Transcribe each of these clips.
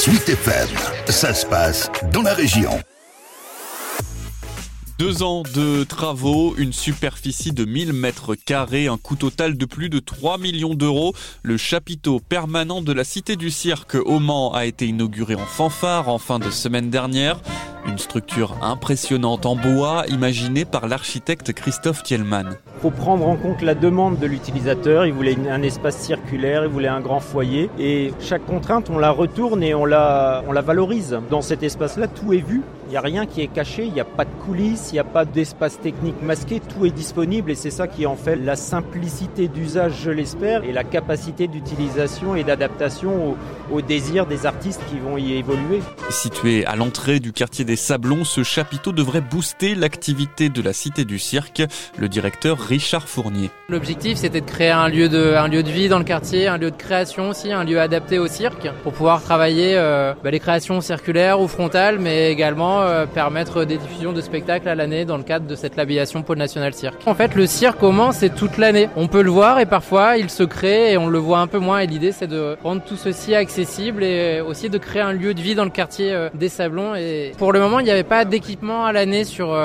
Suite FM, ça se passe dans la région. Deux ans de travaux, une superficie de 1000 mètres carrés, un coût total de plus de 3 millions d'euros. Le chapiteau permanent de la Cité du Cirque au Mans a été inauguré en fanfare en fin de semaine dernière. Une structure impressionnante en bois imaginée par l'architecte Christophe Thielmann. Il faut prendre en compte la demande de l'utilisateur. Il voulait un espace circulaire, il voulait un grand foyer. Et chaque contrainte, on la retourne et on la, on la valorise. Dans cet espace-là, tout est vu. Il n'y a rien qui est caché, il n'y a pas de coulisses, il n'y a pas d'espace technique masqué, tout est disponible et c'est ça qui en fait la simplicité d'usage, je l'espère, et la capacité d'utilisation et d'adaptation aux, aux désirs des artistes qui vont y évoluer. Situé à l'entrée du quartier des Sablons, ce chapiteau devrait booster l'activité de la Cité du Cirque. Le directeur Richard Fournier. L'objectif, c'était de créer un lieu de, vie dans le quartier, un lieu de création aussi, un lieu adapté au cirque, pour pouvoir travailler euh, bah, les créations circulaires ou frontales, mais également euh, permettre des diffusions de spectacles à l'année dans le cadre de cette labellisation Pôle National Cirque. En fait, le cirque au Mans, c'est toute l'année. On peut le voir et parfois il se crée et on le voit un peu moins. Et l'idée, c'est de rendre tout ceci accessible et aussi de créer un lieu de vie dans le quartier euh, des Sablons. Et pour le il n'y avait pas d'équipement à l'année sur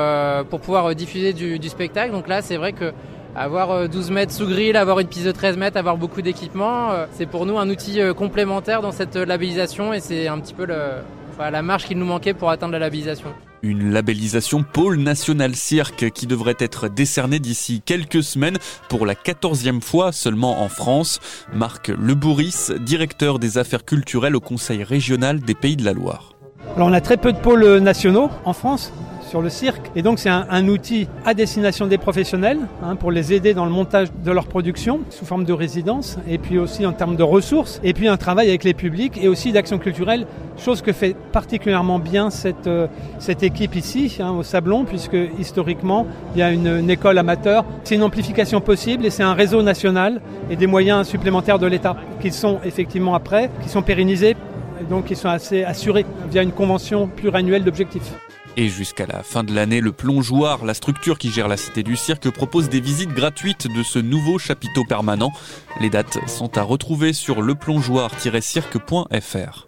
pour pouvoir diffuser du, spectacle. Donc là, c'est vrai que avoir 12 mètres sous grille, avoir une piste de 13 mètres, avoir beaucoup d'équipements, c'est pour nous un outil complémentaire dans cette labellisation et c'est un petit peu la marche qu'il nous manquait pour atteindre la labellisation. Une labellisation Pôle National Cirque qui devrait être décernée d'ici quelques semaines pour la quatorzième fois seulement en France. Marc Lebouris, directeur des affaires culturelles au Conseil régional des Pays de la Loire. Alors on a très peu de pôles nationaux en France sur le cirque. Et donc c'est un, outil à destination des professionnels hein, pour les aider dans le montage de leur production sous forme de résidence et puis aussi en termes de ressources et puis un travail avec les publics et aussi d'action culturelle chose que fait particulièrement bien cette, euh, équipe ici hein, au Sablon puisque historiquement il y a une école amateur. C'est une amplification possible et c'est un réseau national et des moyens supplémentaires de l'État qui sont effectivement après qui sont pérennisés donc ils sont assez assurés via une convention pluriannuelle d'objectifs. Et jusqu'à la fin de l'année, le plongeoir, la structure qui gère la Cité du Cirque, propose des visites gratuites de ce nouveau chapiteau permanent. Les dates sont à retrouver sur leplongeoir-cirque.fr.